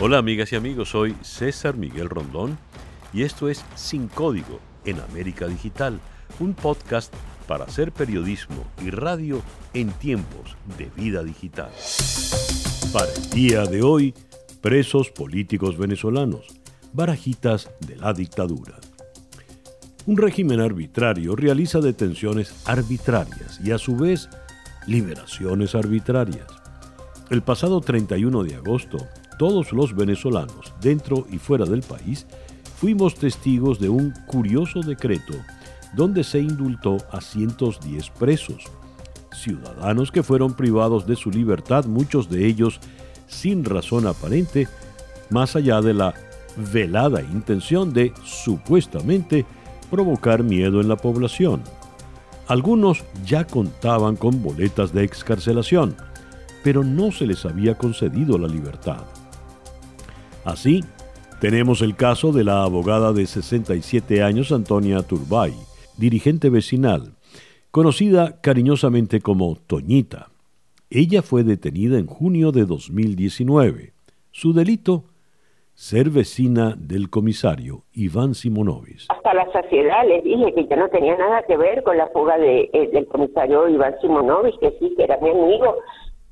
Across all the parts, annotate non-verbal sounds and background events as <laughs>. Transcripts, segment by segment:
Hola amigas y amigos, soy César Miguel Rondón y esto es Sin Código en América Digital, un podcast para hacer periodismo y radio en tiempos de vida digital. Para el día de hoy, presos políticos venezolanos, barajitas de la dictadura. Un régimen arbitrario realiza detenciones arbitrarias y a su vez liberaciones arbitrarias. El pasado 31 de agosto, todos los venezolanos, dentro y fuera del país, fuimos testigos de un curioso decreto donde se indultó a 110 presos, ciudadanos que fueron privados de su libertad, muchos de ellos sin razón aparente, más allá de la velada intención de, supuestamente, provocar miedo en la población. Algunos ya contaban con boletas de excarcelación, pero no se les había concedido la libertad. Así, tenemos el caso de la abogada de 67 años Antonia Turbay, dirigente vecinal, conocida cariñosamente como Toñita. Ella fue detenida en junio de 2019. Su delito, ser vecina del comisario Iván Simonovis. Hasta la saciedad les dije que yo no tenía nada que ver con la fuga eh, del comisario Iván Simonovis, que sí, que era mi amigo,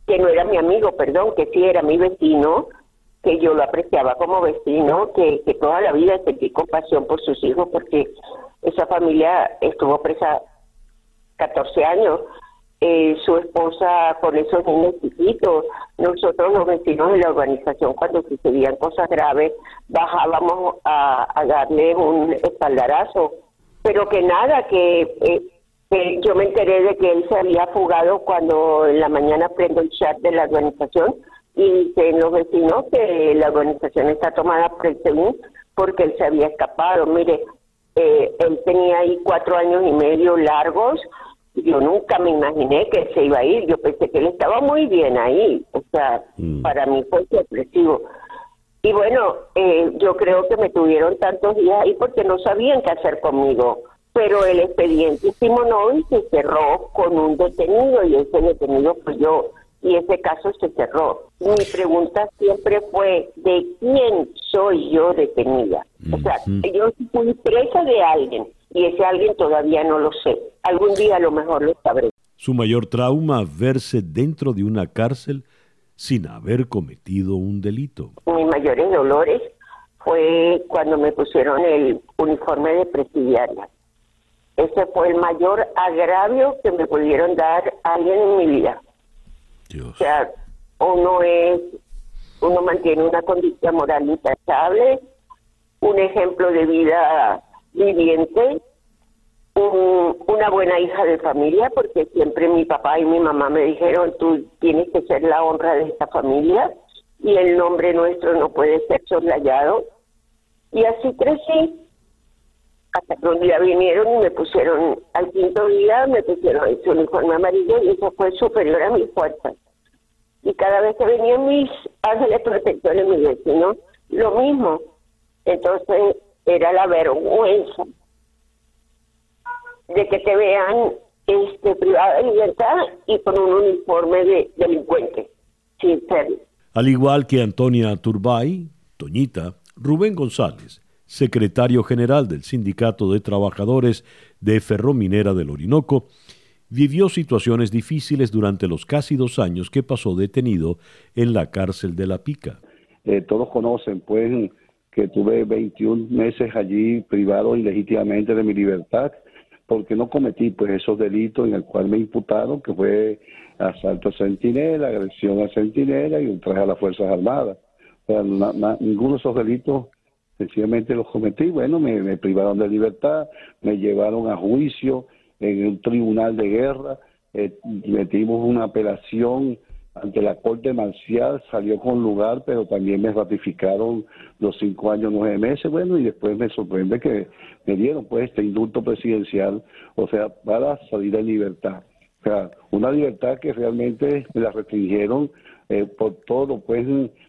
que no era mi amigo, perdón, que sí era mi vecino, que yo lo apreciaba como vecino, que, que toda la vida sentí compasión por sus hijos porque esa familia estuvo presa 14 años. Eh, su esposa con esos niños chiquitos, nosotros los vecinos de la organización cuando sucedían cosas graves bajábamos a, darle un espaldarazo, pero que nada, que eh, yo me enteré de que él se había fugado cuando en la mañana prendo el chat de la organización y dicen los vecinos que la organización está tomada por el según porque él se había escapado. Mire, eh, él tenía ahí cuatro años y medio largos. Yo nunca me imaginé que se iba a ir. Yo pensé que él estaba muy bien ahí. O sea, mm. para mí fue sorpresivo. Y bueno, eh, yo creo que me tuvieron tantos días ahí porque no sabían qué hacer conmigo. Pero el expediente Simonovi se cerró con un detenido y ese detenido fue yo y ese caso se cerró. Mi pregunta siempre fue, ¿de quién soy yo detenida? O sea, yo fui presa de alguien y ese alguien todavía no lo sé. Algún día a lo mejor lo sabré. Su mayor trauma, verse dentro de una cárcel sin haber cometido un delito. Mis mayores dolores fue cuando me pusieron el uniforme de presidiaria. Ese fue el mayor agravio que me pudieron dar alguien en mi vida. O sea, uno es, uno mantiene una condición moral intachable, un ejemplo de vida viviente, una buena hija de familia, porque siempre mi papá y mi mamá me dijeron, tú tienes que ser la honra de esta familia y el nombre nuestro no puede ser soslayado. Y así crecí hasta que un día vinieron y me pusieron, al quinto día me pusieron ese uniforme amarillo y eso fue superior a mis fuerzas. Y cada vez que venían mis ángeles protectores, mis vecinos, lo mismo. Entonces era la vergüenza de que te vean este privada de libertad y con un uniforme de delincuente, sin ser. Al igual que Antonia Turbay, Toñita, Rubén González, secretario general del Sindicato de Trabajadores de Ferrominera del Orinoco, vivió situaciones difíciles durante los casi dos años que pasó detenido en la cárcel de La Pica. Eh, todos conocen, pues, que tuve 21 meses allí privado ilegítimamente de mi libertad porque no cometí pues esos delitos en el cual me imputaron, que fue asalto a centinela, agresión a centinela y ultraje a las Fuerzas Armadas. ninguno de esos delitos sencillamente los cometí. Bueno, me, privaron de libertad, me llevaron a juicio en un tribunal de guerra, eh, metimos una apelación ante la Corte Marcial, salió con lugar, pero también me ratificaron los cinco años, nueve meses, bueno, y después me sorprende que me dieron pues este indulto presidencial, o sea, para salir en libertad. O sea, una libertad que realmente me la restringieron eh, por todo, pues,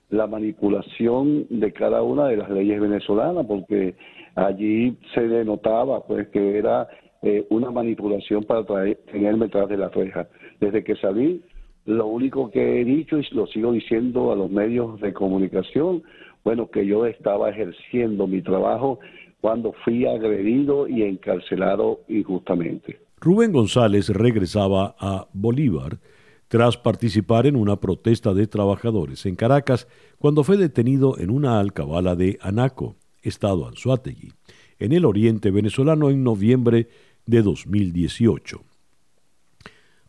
la manipulación de cada una de las leyes venezolanas, porque allí se denotaba, pues, que era eh, una manipulación para traer, tenerme detrás de la reja. Desde que salí, Lo único que he dicho y lo sigo diciendo a los medios de comunicación, bueno, que yo estaba ejerciendo mi trabajo cuando fui agredido y encarcelado injustamente. Rubén González regresaba a Bolívar tras participar en una protesta de trabajadores en Caracas cuando fue detenido en una alcabala de Anaco, estado Anzuategui, en el oriente venezolano en noviembre de 2018.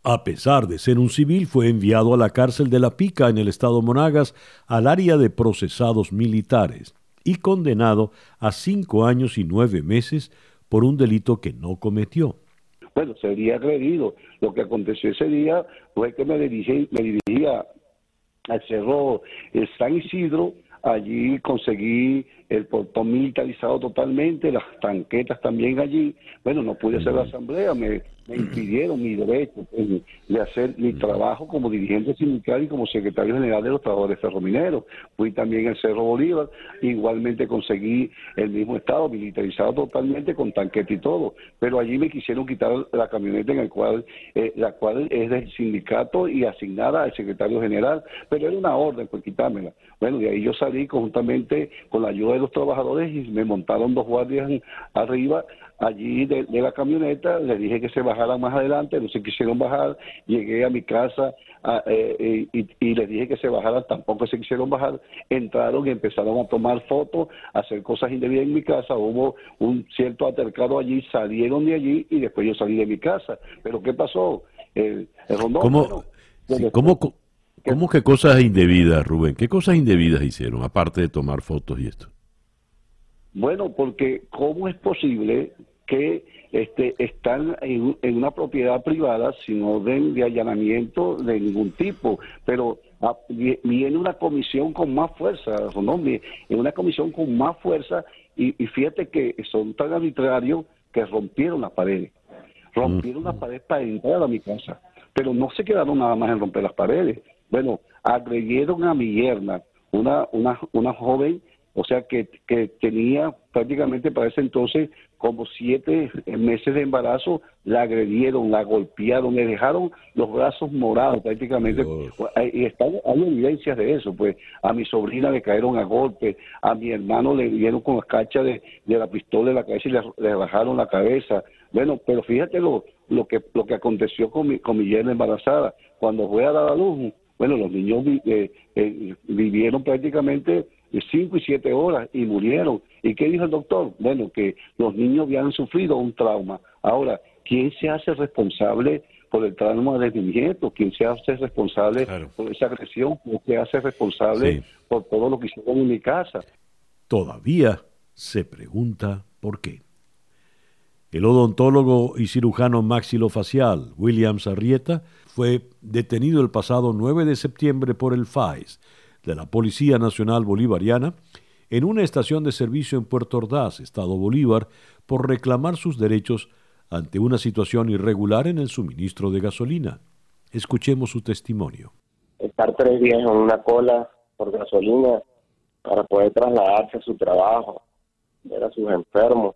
A pesar de ser un civil, fue enviado a la cárcel de La Pica en el estado Monagas al área de procesados militares y condenado a cinco años y nueve meses por un delito que no cometió. Bueno, sería agredido. Lo que aconteció ese día fue que me dirigí, me dirigía al cerro San Isidro, allí conseguí el portón militarizado totalmente, las tanquetas también allí. Bueno, no pude hacer la asamblea, me me impidieron mi derecho pues, de hacer mi trabajo como dirigente sindical y como secretario general de los trabajadores ferromineros. Fui también al Cerro Bolívar, igualmente conseguí el mismo estado, militarizado totalmente con tanquete y todo, pero allí me quisieron quitar la camioneta en el cual, eh, la cual es del sindicato y asignada al secretario general, pero era una orden por quitármela. Bueno, de ahí yo salí conjuntamente con la ayuda de los trabajadores y me montaron dos guardias arriba allí de, la camioneta, le dije que se bajaran más adelante, no se quisieron bajar, llegué a mi casa eh, y, les dije que se bajaran, tampoco se quisieron bajar, entraron y empezaron a tomar fotos, a hacer cosas indebidas en mi casa, hubo un cierto altercado allí, salieron de allí y después yo salí de mi casa. Pero ¿qué pasó? El, rondón, ¿Cómo, ¿cómo, ¿Cómo que cosas indebidas, Rubén? ¿Qué cosas indebidas hicieron, aparte de tomar fotos y esto? Bueno, porque ¿cómo es posible que este, están en, una propiedad privada sin orden de allanamiento de ningún tipo, pero ah, viene una comisión con más fuerza, ¿no? Viene una comisión con más fuerza y, fíjate que son tan arbitrarios que rompieron las paredes, rompieron las paredes para entrar a mi casa, pero no se quedaron nada más en romper las paredes, bueno, agredieron a mi yerna, una, una, una joven o sea que, que tenía prácticamente para ese entonces como siete meses de embarazo, la agredieron, la golpearon, le dejaron los brazos morados prácticamente. Y están, hay evidencias de eso, pues a mi sobrina le cayeron a golpe, a mi hermano le dieron con la cacha de, la pistola en la cabeza y le, bajaron la cabeza. Bueno, pero fíjate lo, lo, que, lo que aconteció con mi, con mi yerna embarazada. Cuando fue a dar a luz, bueno, los niños eh, eh, vivieron prácticamente cinco y siete horas y murieron. ¿Y qué dijo el doctor? Bueno, que los niños habían sufrido un trauma. Ahora, ¿quién se hace responsable por el trauma de mi nieto? ¿Quién se hace responsable por esa agresión? ¿Quién se hace responsable por todo lo que hicieron en mi casa? Todavía se pregunta por qué. El odontólogo y cirujano maxilofacial William Sarrieta fue detenido el pasado 9 de septiembre por el FAES, de la Policía Nacional Bolivariana en una estación de servicio en Puerto Ordaz, Estado Bolívar, por reclamar sus derechos ante una situación irregular en el suministro de gasolina. Escuchemos su testimonio. Estar tres días en una cola por gasolina para poder trasladarse a su trabajo, ver a sus enfermos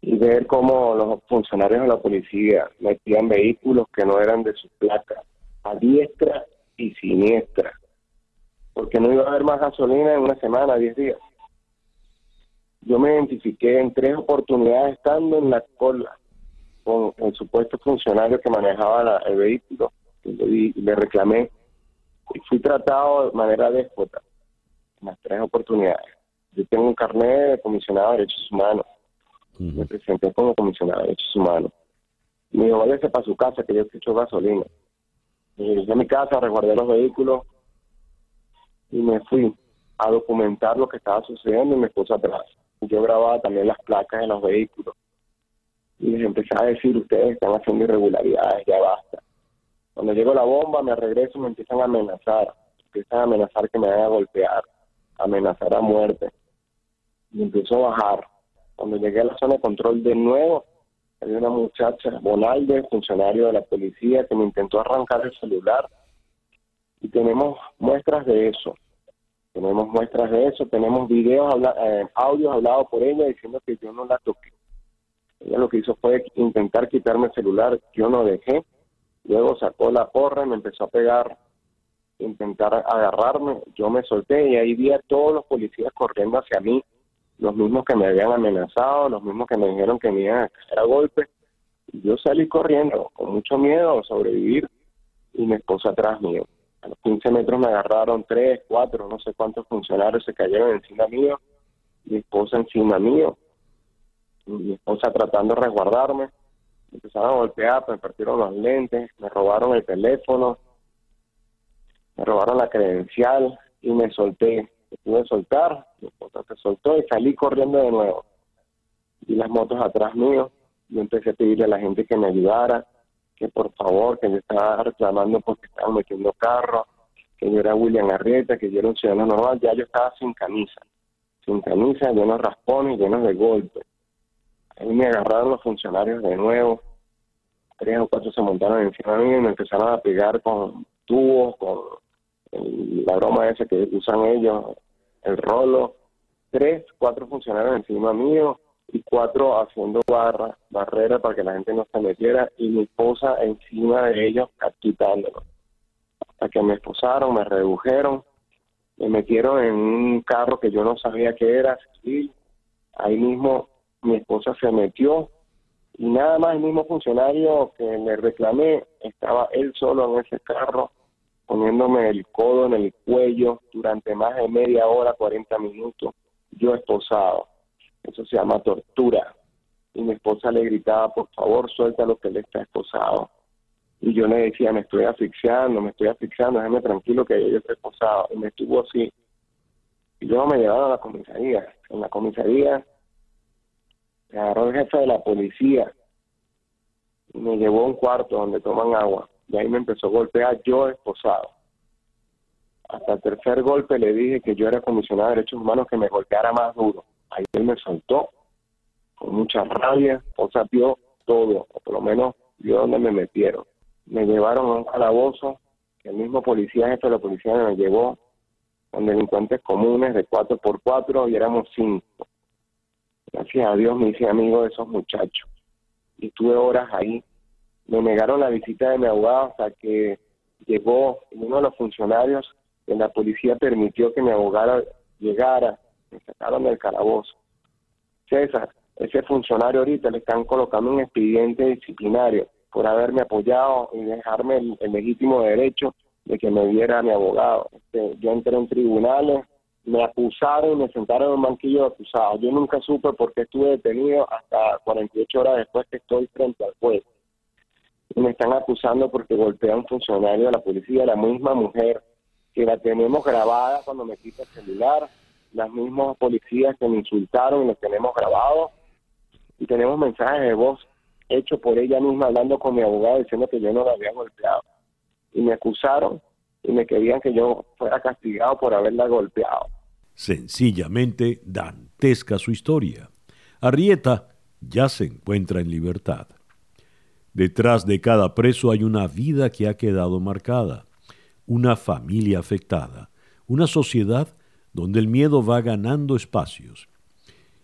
y ver cómo los funcionarios de la policía metían vehículos que no eran de su placa, a diestra y siniestra porque no iba a haber más gasolina en una semana, diez días. Yo me identifiqué en tres oportunidades estando en la cola con el supuesto funcionario que manejaba el vehículo y le, reclamé y fui tratado de manera déspota en las tres oportunidades. Yo tengo un carnet de comisionado de derechos humanos. Me presenté como comisionado de derechos humanos. Me dijo, váyase para su casa que yo hecho gasolina. Y llegué a mi casa, resguardé los vehículos, y me fui a documentar lo que estaba sucediendo y me puse atrás. Yo grababa también las placas de los vehículos y les empecé a decir, ustedes están haciendo irregularidades, ya basta. Cuando llegó la bomba, me regreso y me empiezan a amenazar. Empiezan a amenazar que me van a golpear, amenazar a muerte. Y empezó a bajar. Cuando llegué a la zona de control de nuevo, había una muchacha, Bonalde, funcionario de la policía, que me intentó arrancar el celular y tenemos muestras de eso. Tenemos muestras de eso, tenemos videos, eh, audios hablados por ella diciendo que yo no la toqué. Ella lo que hizo fue intentar quitarme el celular, yo no dejé, Luego sacó la porra y me empezó a pegar, intentar agarrarme. Yo me solté y ahí vi a todos los policías corriendo hacia mí, los mismos que me habían amenazado, los mismos que me dijeron que me iban a caer a golpe. Yo salí corriendo con mucho miedo a sobrevivir y mi esposa atrás mío. A los 15 metros me agarraron tres, cuatro, no sé cuántos funcionarios se cayeron encima mío, mi esposa encima mío, mi esposa tratando de resguardarme, me empezaron a golpear, me partieron los lentes, me robaron el teléfono, me robaron la credencial y me solté. Me pude soltar, mi esposa se soltó y salí corriendo de nuevo. Vi las motos atrás mío, y empecé a pedirle a la gente que me ayudara, que por favor, que yo estaba reclamando porque estaban metiendo carros, que yo era William Arrieta, que yo era un ciudadano normal, ya yo estaba sin camisa, sin camisa, lleno de raspones, llenos de golpes. Ahí me agarraron los funcionarios de nuevo, tres o cuatro se montaron encima de mí y me empezaron a pegar con tubos, con la broma esa que usan ellos, el rolo, tres, cuatro funcionarios encima mío, y cuatro haciendo barra, barrera para que la gente no se metiera y mi esposa encima de ellos quitándolo. Hasta que me esposaron, me redujeron, me metieron en un carro que yo no sabía qué era, y ahí mismo mi esposa se metió y nada más el mismo funcionario que le reclamé estaba él solo en ese carro poniéndome el codo en el cuello durante más de media hora, 40 minutos, yo esposado eso se llama tortura. Y mi esposa le gritaba, por favor, suelta lo que él está esposado. Y yo le decía, me estoy asfixiando, me estoy asfixiando, déjame tranquilo que yo estoy esposado. Y me estuvo así. Y luego me llevaron a la comisaría. En la comisaría me agarró el jefe de la policía y me llevó a un cuarto donde toman agua. Y ahí me empezó a golpear yo esposado. Hasta el tercer golpe le dije que yo era comisionado de derechos humanos que me golpeara más duro él me soltó con mucha rabia, o sea, todo, o por lo menos vio dónde me metieron. Me llevaron a un calabozo, el mismo policía, jefe de la policía me llevó con delincuentes comunes de cuatro por cuatro y éramos cinco. Gracias a Dios me hice amigo de esos muchachos. Y estuve horas ahí. Me negaron la visita de mi abogado hasta que llegó uno de los funcionarios de la policía permitió que mi abogado llegara me sacaron del calabozo. César, ese funcionario ahorita le están colocando un expediente disciplinario por haberme apoyado y dejarme el, legítimo derecho de que me viera mi abogado. Este, yo entré en tribunales, me acusaron y me sentaron en un banquillo de acusados. Yo nunca supe por qué estuve detenido hasta 48 horas después que estoy frente al juez. Y me están acusando porque golpeé a un funcionario de la policía, la misma mujer que la tenemos grabada cuando me quita el celular, las mismas policías que me insultaron y los tenemos grabados y tenemos mensajes de voz hechos por ella misma hablando con mi abogado diciendo que yo no la había golpeado y me acusaron y me querían que yo fuera castigado por haberla golpeado. Sencillamente dantesca su historia. Arrieta ya se encuentra en libertad. Detrás de cada preso hay una vida que ha quedado marcada, una familia afectada, una sociedad donde el miedo va ganando espacios.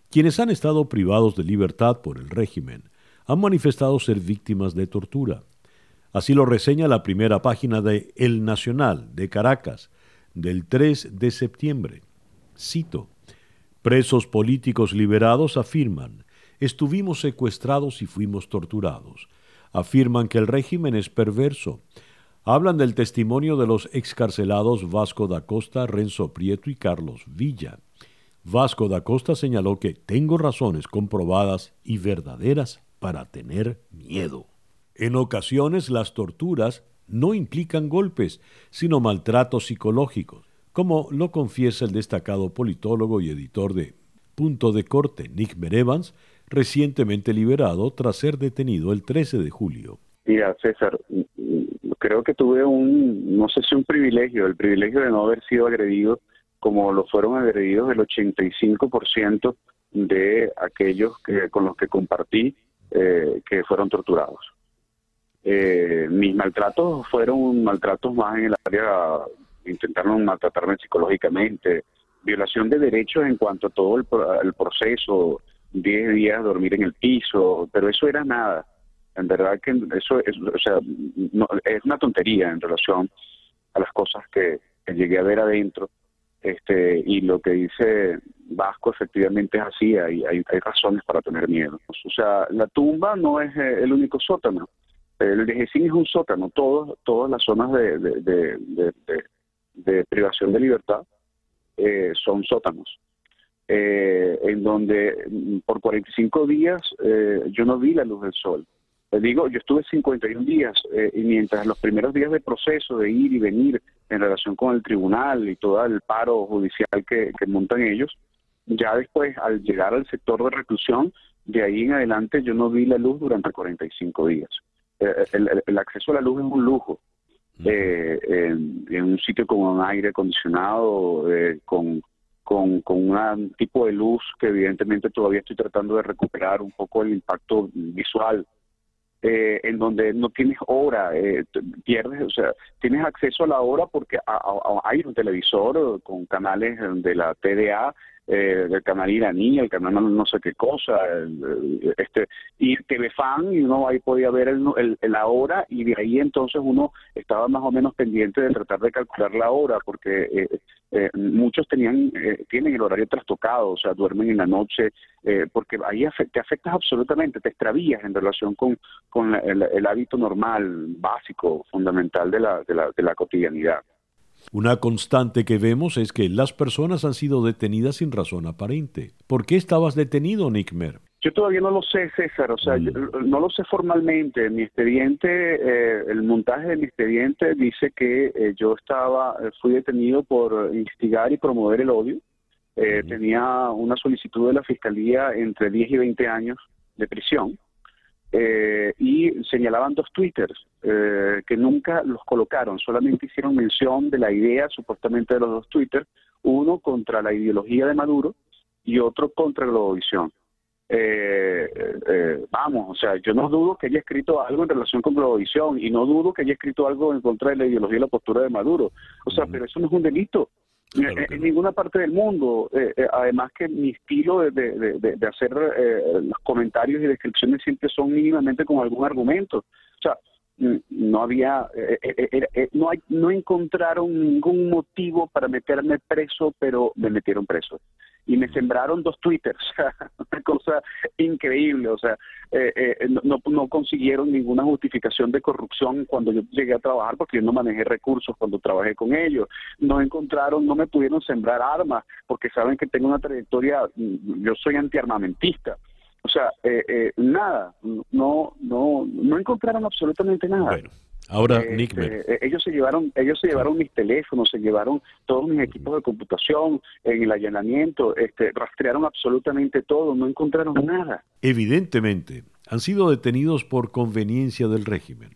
Quienes han estado privados de libertad por el régimen han manifestado ser víctimas de tortura. Así lo reseña la primera página de El Nacional de Caracas del 3 de septiembre. Cito, Presos políticos liberados afirman, estuvimos secuestrados y fuimos torturados. Afirman que el régimen es perverso, hablan del testimonio de los excarcelados Vasco da Costa, Renzo Prieto y Carlos Villa. Vasco da Costa señaló que tengo razones comprobadas y verdaderas para tener miedo. En ocasiones las torturas no implican golpes, sino maltratos psicológicos, como lo confiesa el destacado politólogo y editor de Punto de Corte, Nick Merevans, recientemente liberado tras ser detenido el 13 de julio. Mira, César, creo que tuve un, no sé si un privilegio, el privilegio de no haber sido agredido como lo fueron agredidos el 85% de aquellos que, con los que compartí eh, que fueron torturados. Eh, mis maltratos fueron maltratos más en el área, intentaron maltratarme psicológicamente, violación de derechos en cuanto a todo el, el proceso, 10 días dormir en el piso, pero eso era nada En verdad que eso es, o sea, es una tontería en relación a las cosas que, llegué a ver adentro. Este, y lo que dice Vasco efectivamente es así, hay, hay, razones para tener miedo. O sea, la tumba no es eh, el único sótano. El de es un sótano, todos, todas las zonas de, privación de libertad eh, son sótanos. Eh, en donde mm, por 45 días yo no vi la luz del sol. Les digo, yo estuve 51 días eh, y mientras los primeros días de proceso de ir y venir en relación con el tribunal y todo el paro judicial que, montan ellos, ya después al llegar al sector de reclusión, de ahí en adelante yo no vi la luz durante 45 días. Eh, el, acceso a la luz es un lujo. Eh, en, un sitio con un aire acondicionado, con, con, con un tipo de luz que evidentemente todavía estoy tratando de recuperar un poco el impacto visual eh, en donde no tienes hora, eh, pierdes, o sea, tienes acceso a la hora porque hay un televisor con canales de la TDA eh, del canal iraní, el canal no, sé qué cosa, este y TV Fan, y uno ahí podía ver el, la hora y de ahí entonces uno estaba más o menos pendiente de tratar de calcular la hora porque eh, eh, muchos tenían tienen el horario trastocado, o sea, duermen en la noche, porque ahí te afectas absolutamente, te extravías en relación con, con el, hábito normal, básico, fundamental de la, de la, de la cotidianidad. Una constante que vemos es que las personas han sido detenidas sin razón aparente. ¿Por qué estabas detenido, Nickmer? Yo todavía no lo sé, César, o sea, mm. no lo sé formalmente. Mi expediente, eh, el montaje de mi expediente dice que eh, yo estaba, eh, fui detenido por instigar y promover el odio. Tenía una solicitud de la Fiscalía entre 10 y 20 años de prisión. Eh, y señalaban dos twitters eh, que nunca los colocaron, solamente hicieron mención de la idea supuestamente de los dos twitters, uno contra la ideología de Maduro y otro contra la Globovisión. Eh, vamos, o sea, yo no dudo que haya escrito algo en relación con Globovisión y no dudo que haya escrito algo en contra de la ideología y la postura de Maduro. O sea, pero eso no es un delito. En, ninguna parte del mundo. Eh, eh, además que mi estilo de, de, de, hacer eh, los comentarios y descripciones siempre son mínimamente con algún argumento. O sea, no había, no, hay, no encontraron ningún motivo para meterme preso, pero me metieron preso y me sembraron dos twitters, <laughs> una cosa increíble, o sea, eh, eh, no, no consiguieron ninguna justificación de corrupción cuando yo llegué a trabajar porque yo no manejé recursos cuando trabajé con ellos, no encontraron, no me pudieron sembrar armas porque saben que tengo una trayectoria, yo soy antiarmamentista. O sea, eh, nada, no, no, no encontraron absolutamente nada. Ahora, este, Nick, eh, ellos se llevaron, ellos se llevaron mis teléfonos, se llevaron todos mis equipos de computación en el allanamiento, este, rastrearon absolutamente todo, no encontraron nada. Evidentemente, han sido detenidos por conveniencia del régimen.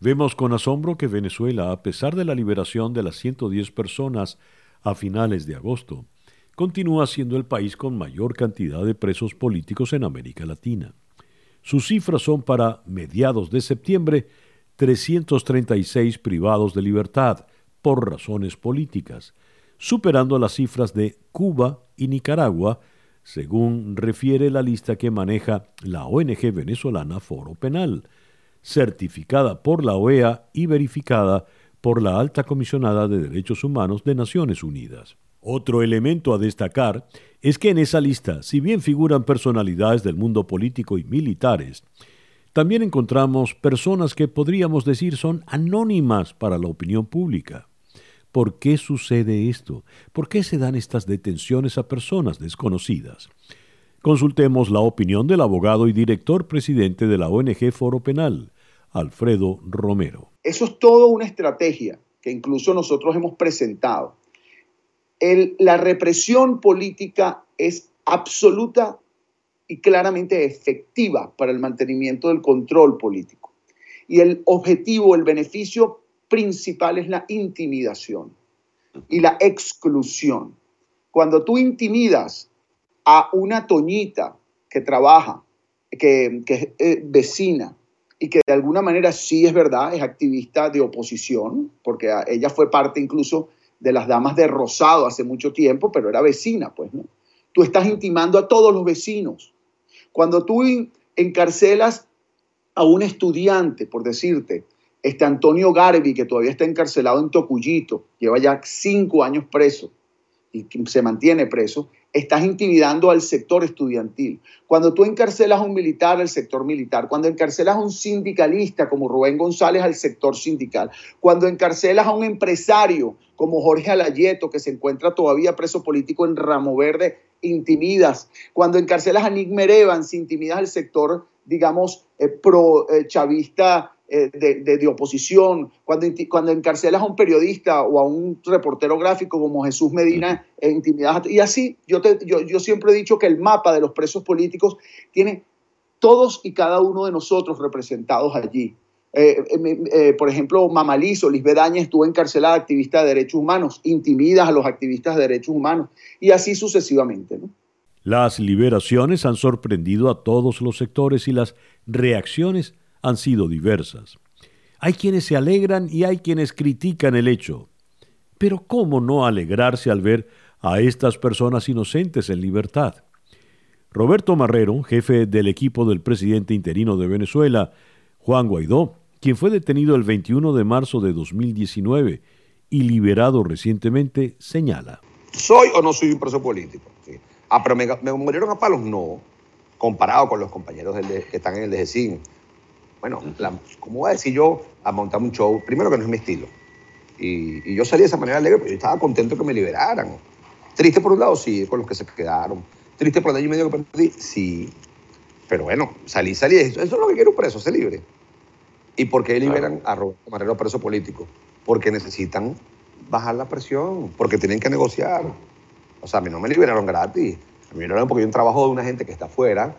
Vemos con asombro que Venezuela, a pesar de la liberación de las 110 personas a finales de agosto, continúa siendo el país con mayor cantidad de presos políticos en América Latina. Sus cifras son para mediados de septiembre 336 privados de libertad por razones políticas, superando las cifras de Cuba y Nicaragua, según refiere la lista que maneja la ONG venezolana Foro Penal, certificada por la OEA y verificada por la Alta Comisionada de Derechos Humanos de Naciones Unidas. Otro elemento a destacar es que en esa lista, si bien figuran personalidades del mundo político y militares, también encontramos personas que podríamos decir son anónimas para la opinión pública. ¿Por qué sucede esto? ¿Por qué se dan estas detenciones a personas desconocidas? Consultemos la opinión del abogado y director presidente de la ONG Foro Penal, Alfredo Romero. Eso es todo una estrategia que incluso nosotros hemos presentado. La represión política es absoluta y claramente efectiva para el mantenimiento del control político. Y el objetivo, el beneficio principal es la intimidación y la exclusión. Cuando tú intimidas a una toñita que trabaja, que, es eh, vecina y que de alguna manera sí es verdad, es activista de oposición, porque ella fue parte incluso de las damas de Rosado hace mucho tiempo, pero era vecina, pues, ¿no? Tú estás intimando a todos los vecinos. Cuando tú encarcelas a un estudiante, por decirte, este Antonio Garbi, que todavía está encarcelado en Tocuyito, lleva ya cinco años preso y se mantiene preso, estás intimidando al sector estudiantil. Cuando tú encarcelas a un militar, al sector militar. Cuando encarcelas a un sindicalista como Rubén González, al sector sindical. Cuando encarcelas a un empresario como Jorge Alayeto, que se encuentra todavía preso político en Ramo Verde, intimidas. Cuando encarcelas a Nick Merevans, intimidas al sector, digamos, eh, pro-chavista eh, de, oposición, cuando, cuando encarcelas a un periodista o a un reportero gráfico como Jesús Medina, e intimidas. Y así, yo, te, yo, yo siempre he dicho que el mapa de los presos políticos tiene todos y cada uno de nosotros representados allí. Eh, eh, por ejemplo, Mamalizo, Lisbeth Áñez estuvo encarcelada, activista de derechos humanos, intimidas a los activistas de derechos humanos, y así sucesivamente. Las liberaciones han sorprendido a todos los sectores y las reacciones han sido diversas. Hay quienes se alegran y hay quienes critican el hecho. Pero ¿cómo no alegrarse al ver a estas personas inocentes en libertad? Roberto Marrero, jefe del equipo del presidente interino de Venezuela, Juan Guaidó, quien fue detenido el 21 de marzo de 2019 y liberado recientemente, señala. ¿Soy o no soy un preso político? Ah, pero me, murieron a palos, no, comparado con los compañeros que están en el DGCIN bueno, ¿cómo voy a decir yo a montar un show? Primero que no es mi estilo. Y, yo salí de esa manera alegre, pero yo estaba contento que me liberaran. Triste por un lado, sí, con los que se quedaron. Triste por el año y medio que perdí, sí. Pero bueno, salí, salí. Eso, eso es lo que quiero un preso, se libre. ¿Y por qué liberan a Roberto Marrero preso político? Porque necesitan bajar la presión, porque tienen que negociar. O sea, a mí no me liberaron gratis. A mí me liberaron porque un trabajo de una gente que está afuera,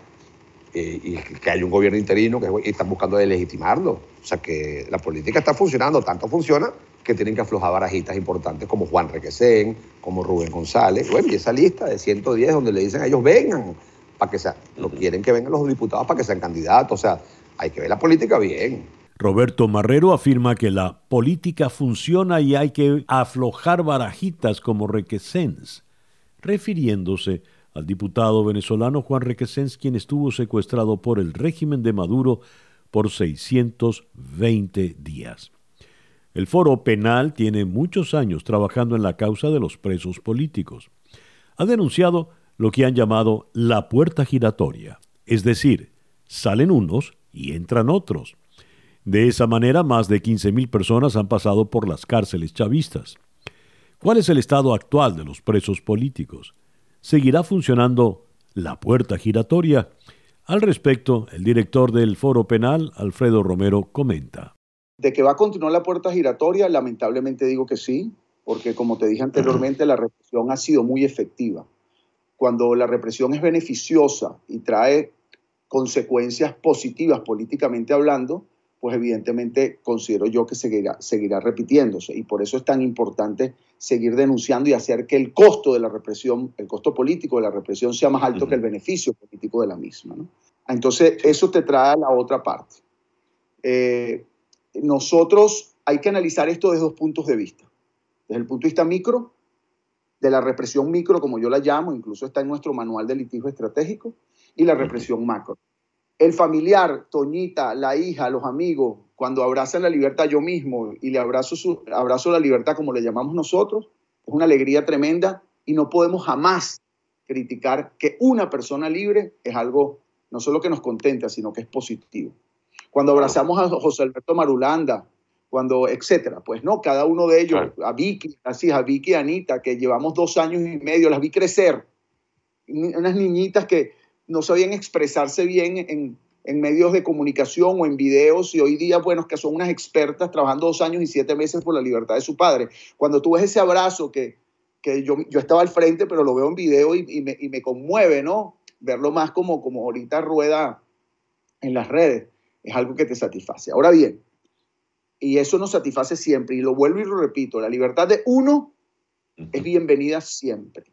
eh, y que hay un gobierno interino que están buscando legitimarlo. O sea que la política está funcionando, tanto funciona que tienen que aflojar barajitas importantes como Juan Requesén, como Rubén González. Bueno, y esa lista de 110 donde le dicen a ellos vengan, para que sean, no quieren que vengan los diputados para que sean candidatos. O sea, hay que ver la política bien. Roberto Marrero afirma que la política funciona y hay que aflojar barajitas como Requesens, refiriéndose al diputado venezolano Juan Requesens, quien estuvo secuestrado por el régimen de Maduro por 620 días. El foro penal tiene muchos años trabajando en la causa de los presos políticos. Ha denunciado lo que han llamado la puerta giratoria, es decir, salen unos y entran otros. De esa manera, más de 15.000 personas han pasado por las cárceles chavistas. ¿Cuál es el estado actual de los presos políticos? Seguirá funcionando la puerta giratoria. Al respecto, el director del Foro Penal, Alfredo Romero, comenta. De que va a continuar la puerta giratoria, lamentablemente digo que sí, porque como te dije anteriormente, la represión ha sido muy efectiva. Cuando la represión es beneficiosa y trae consecuencias positivas políticamente hablando, pues evidentemente considero yo que seguirá, seguirá repitiéndose. Y por eso es tan importante seguir denunciando y hacer que el costo de la represión, el costo político de la represión sea más alto que el beneficio político de la misma. Entonces, eso te trae a la otra parte. Eh, nosotros hay que analizar esto desde dos puntos de vista. Desde el punto de vista micro, de la represión micro, como yo la llamo, incluso está en nuestro manual de litigio estratégico, y la represión macro el familiar, Toñita, la hija, los amigos, cuando abrazan la libertad yo mismo y le abrazo, su, abrazo la libertad como le llamamos nosotros, es una alegría tremenda y no podemos jamás criticar que una persona libre es algo no solo que nos contenta, sino que es positivo. Cuando abrazamos a José Alberto Marulanda, cuando, etcétera, pues no, cada uno de ellos, a Vicky, así, a Vicky y Anita, que llevamos dos años y medio, las vi crecer, unas niñitas que, no sabían expresarse bien en, medios de comunicación o en videos y hoy día, bueno, que son unas expertas trabajando dos años y siete meses por la libertad de su padre. Cuando tú ves ese abrazo que, yo, yo estaba al frente, pero lo veo en video y, me, conmueve, ¿no? Verlo más como, como ahorita rueda en las redes, es algo que te satisface. Ahora bien, y eso nos satisface siempre, y lo vuelvo y lo repito, la libertad de uno es bienvenida siempre.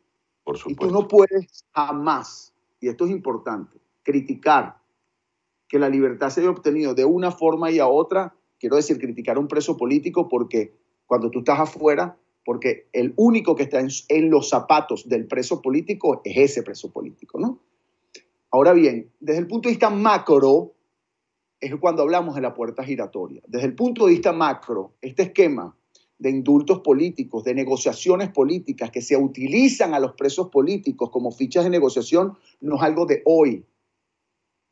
Por supuesto. Y tú no puedes jamás y esto es importante, criticar que la libertad se haya obtenido de una forma y a otra, quiero decir, criticar a un preso político porque cuando tú estás afuera, porque el único que está en, los zapatos del preso político es ese preso político, ¿no? Ahora bien, desde el punto de vista macro, es cuando hablamos de la puerta giratoria. Desde el punto de vista macro, este esquema de indultos políticos, de negociaciones políticas que se utilizan a los presos políticos como fichas de negociación, no es algo de hoy,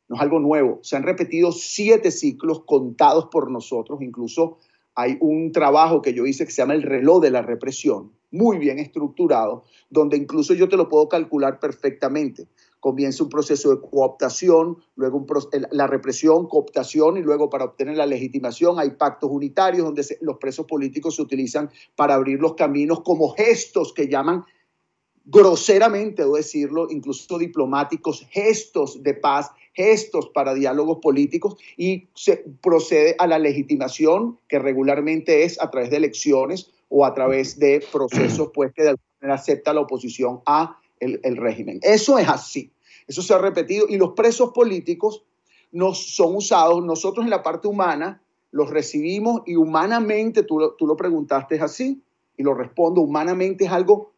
no es algo nuevo. Se han repetido siete ciclos contados por nosotros, incluso hay un trabajo que yo hice que se llama el reloj de la represión, muy bien estructurado, donde incluso yo te lo puedo calcular perfectamente comienza un proceso de cooptación, luego la represión, cooptación y luego para obtener la legitimación hay pactos unitarios donde los presos políticos se utilizan para abrir los caminos como gestos que llaman groseramente, debo decirlo, incluso diplomáticos, gestos de paz, gestos para diálogos políticos y se procede a la legitimación que regularmente es a través de elecciones o a través de procesos pues que de alguna manera acepta la oposición a el, régimen. Eso es así. Eso se ha repetido y los presos políticos nos son usados, nosotros en la parte humana los recibimos y humanamente, tú, tú lo preguntaste así y lo respondo, humanamente es algo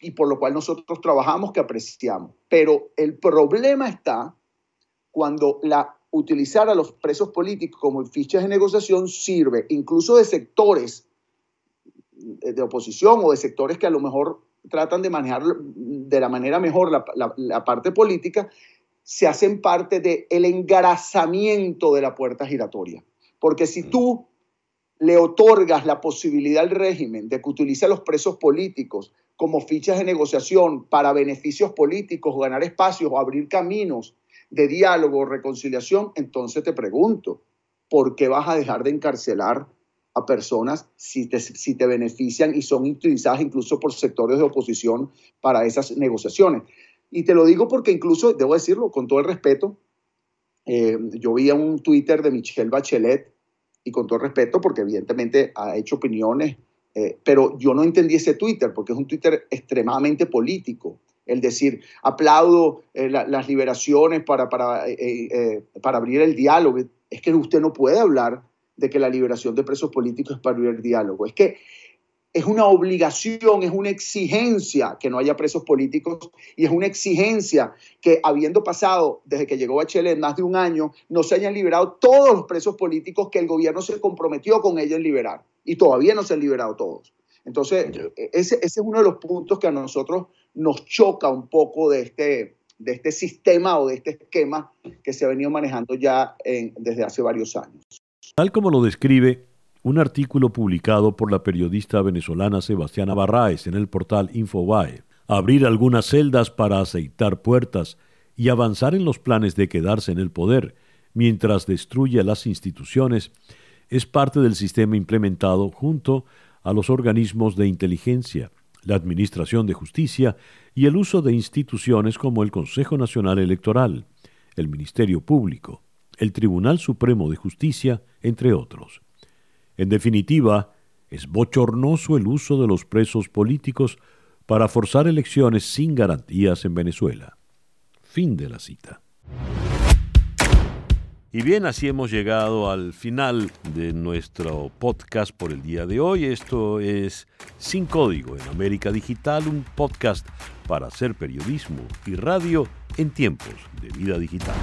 y por lo cual nosotros trabajamos que apreciamos. Pero el problema está cuando la utilizar a los presos políticos como fichas de negociación sirve incluso de sectores de oposición o de sectores que a lo mejor tratan de manejar de la manera mejor la, parte política, se hacen parte del el engarazamiento de la puerta giratoria. Porque si tú le otorgas la posibilidad al régimen de que utilice a los presos políticos como fichas de negociación para beneficios políticos, ganar espacios o abrir caminos de diálogo o reconciliación, entonces te pregunto, ¿por qué vas a dejar de encarcelar a personas si te, si te benefician y son utilizadas incluso por sectores de oposición para esas negociaciones. Y te lo digo porque incluso, debo decirlo con todo el respeto, eh, yo vi un Twitter de Michelle Bachelet y con todo el respeto porque evidentemente ha hecho opiniones, eh, pero yo no entendí ese Twitter porque es un Twitter extremadamente político. El decir, aplaudo eh, las liberaciones para, para, para abrir el diálogo. Es que usted no puede hablar de que la liberación de presos políticos es para el diálogo. Es que es una obligación, es una exigencia que no haya presos políticos y es una exigencia que habiendo pasado desde que llegó Bachelet más de un año, no se hayan liberado todos los presos políticos que el gobierno se comprometió con ellos en liberar y todavía no se han liberado todos. Entonces, e, ese, ese, es uno de los puntos que a nosotros nos choca un poco de este, de este sistema o de este esquema que se ha venido manejando ya desde hace varios años. Tal como lo describe un artículo publicado por la periodista venezolana Sebastiana Barraes en el portal Infobae, abrir algunas celdas para aceitar puertas y avanzar en los planes de quedarse en el poder mientras destruye las instituciones es parte del sistema implementado junto a los organismos de inteligencia, la Administración de Justicia y el uso de instituciones como el Consejo Nacional Electoral, el Ministerio Público, el Tribunal Supremo de Justicia, entre otros. En definitiva, es bochornoso el uso de los presos políticos para forzar elecciones sin garantías en Venezuela. Fin de la cita. Y bien, así hemos llegado al final de nuestro podcast por el día de hoy. Esto es Sin Código en América Digital, un podcast para hacer periodismo y radio en tiempos de vida digital.